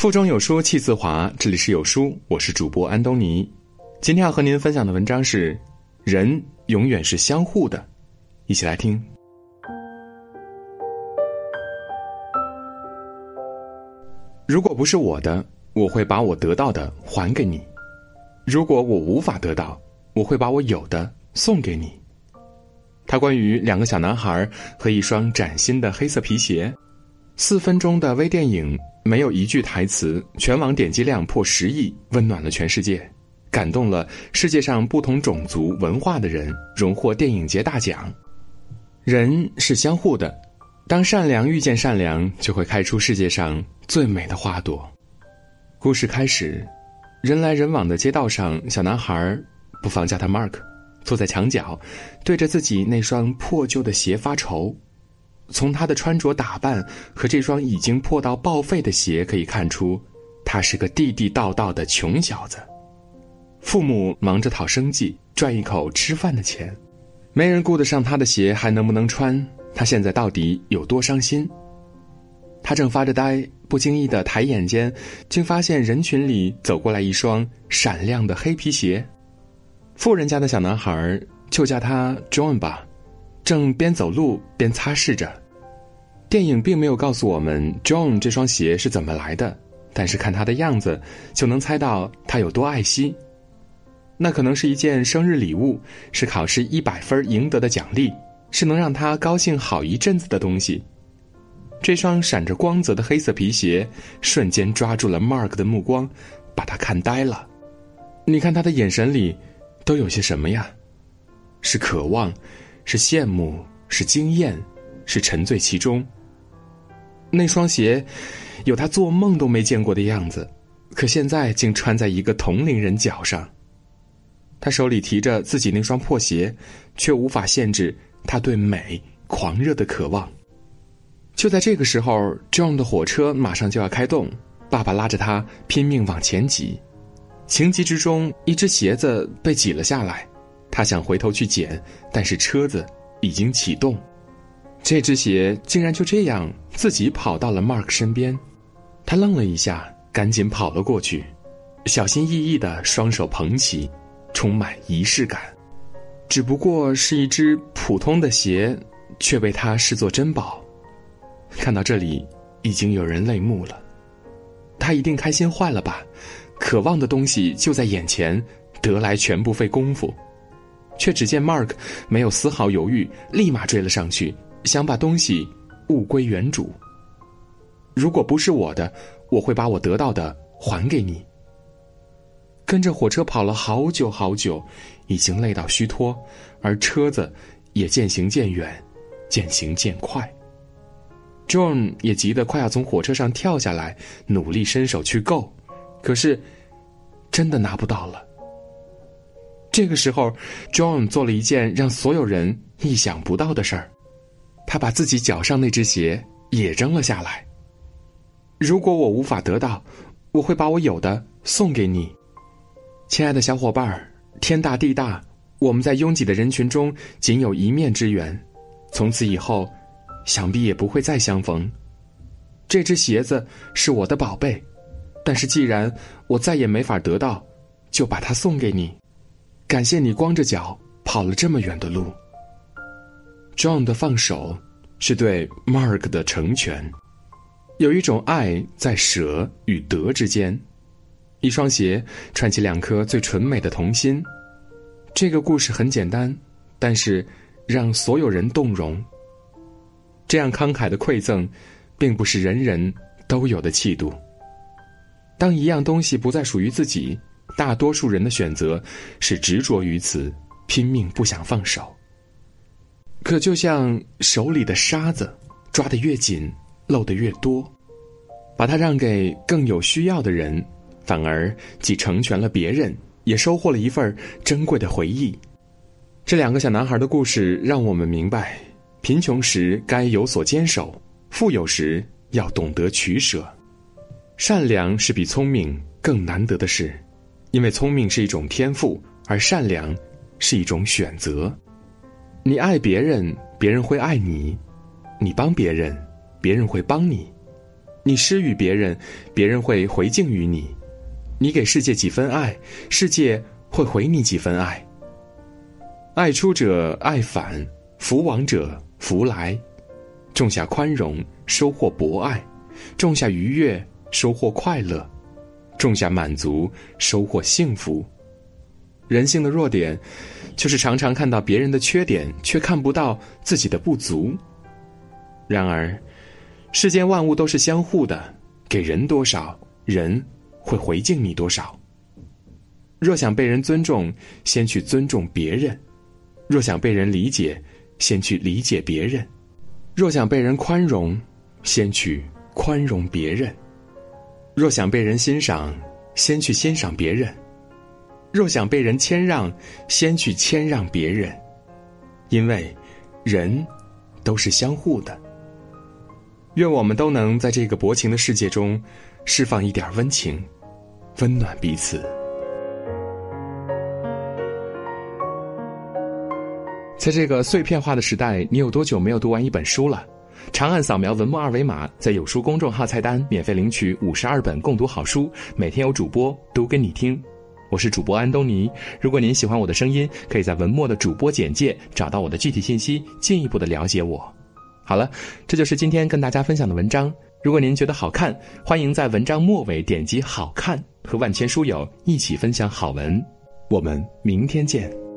腹中有书气自华，这里是有书，我是主播安东尼。今天要和您分享的文章是：人永远是相互的，一起来听。如果不是我的，我会把我得到的还给你；如果我无法得到，我会把我有的送给你。它关于两个小男孩和一双崭新的黑色皮鞋。四分钟的微电影，没有一句台词，全网点击量破十亿，温暖了全世界，感动了世界上不同种族文化的人，荣获电影节大奖。人是相互的，当善良遇见善良，就会开出世界上最美的花朵。故事开始，人来人往的街道上，小男孩，不妨叫他 Mark，坐在墙角，对着自己那双破旧的鞋发愁。从他的穿着打扮和这双已经破到报废的鞋可以看出，他是个地地道道的穷小子。父母忙着讨生计，赚一口吃饭的钱，没人顾得上他的鞋还能不能穿。他现在到底有多伤心？他正发着呆，不经意的抬眼间，竟发现人群里走过来一双闪亮的黑皮鞋。富人家的小男孩，就叫他 John 吧。正边走路边擦拭着，电影并没有告诉我们 John 这双鞋是怎么来的，但是看他的样子，就能猜到他有多爱惜。那可能是一件生日礼物，是考试一百分赢得的奖励，是能让他高兴好一阵子的东西。这双闪着光泽的黑色皮鞋，瞬间抓住了 Mark 的目光，把他看呆了。你看他的眼神里，都有些什么呀？是渴望。是羡慕，是惊艳，是沉醉其中。那双鞋，有他做梦都没见过的样子，可现在竟穿在一个同龄人脚上。他手里提着自己那双破鞋，却无法限制他对美狂热的渴望。就在这个时候，John 的火车马上就要开动，爸爸拉着他拼命往前挤，情急之中，一只鞋子被挤了下来。他想回头去捡，但是车子已经启动，这只鞋竟然就这样自己跑到了 Mark 身边。他愣了一下，赶紧跑了过去，小心翼翼的双手捧起，充满仪式感。只不过是一只普通的鞋，却被他视作珍宝。看到这里，已经有人泪目了。他一定开心坏了吧？渴望的东西就在眼前，得来全不费功夫。却只见 Mark 没有丝毫犹豫，立马追了上去，想把东西物归原主。如果不是我的，我会把我得到的还给你。跟着火车跑了好久好久，已经累到虚脱，而车子也渐行渐远，渐行渐快。John 也急得快要从火车上跳下来，努力伸手去够，可是真的拿不到了。这个时候，John 做了一件让所有人意想不到的事儿，他把自己脚上那只鞋也扔了下来。如果我无法得到，我会把我有的送给你，亲爱的小伙伴儿。天大地大，我们在拥挤的人群中仅有一面之缘，从此以后，想必也不会再相逢。这只鞋子是我的宝贝，但是既然我再也没法得到，就把它送给你。感谢你光着脚跑了这么远的路。John 的放手，是对 Mark 的成全。有一种爱在舍与得之间。一双鞋串起两颗最纯美的童心。这个故事很简单，但是让所有人动容。这样慷慨的馈赠，并不是人人都有的气度。当一样东西不再属于自己。大多数人的选择是执着于此，拼命不想放手。可就像手里的沙子，抓得越紧，漏得越多。把它让给更有需要的人，反而既成全了别人，也收获了一份珍贵的回忆。这两个小男孩的故事让我们明白：贫穷时该有所坚守，富有时要懂得取舍。善良是比聪明更难得的事。因为聪明是一种天赋，而善良是一种选择。你爱别人，别人会爱你；你帮别人，别人会帮你；你施予别人，别人会回敬于你；你给世界几分爱，世界会回你几分爱。爱出者爱返，福往者福来。种下宽容，收获博爱；种下愉悦，收获快乐；种下满足，收获幸福。人性的弱点，就是常常看到别人的缺点，却看不到自己的不足。然而，世间万物都是相互的，给人多少，人会回敬你多少。若想被人尊重，先去尊重别人；若想被人理解，先去理解别人；若想被人宽容，先去宽容别人；若想被人欣赏，先去欣赏别人；若想被人谦让，先去谦让别人。因为，人都是相互的。愿我们都能在这个薄情的世界中，释放一点温情，温暖彼此。在这个碎片化的时代，你有多久没有读完一本书了？长按扫描文末二维码，在有书公众号菜单免费领取五十二本共读好书，每天有主播读给你听。我是主播安东尼。如果您喜欢我的声音，可以在文末的主播简介找到我的具体信息，进一步的了解我。好了，这就是今天跟大家分享的文章。如果您觉得好看，欢迎在文章末尾点击“好看”，和万千书友一起分享好文。我们明天见。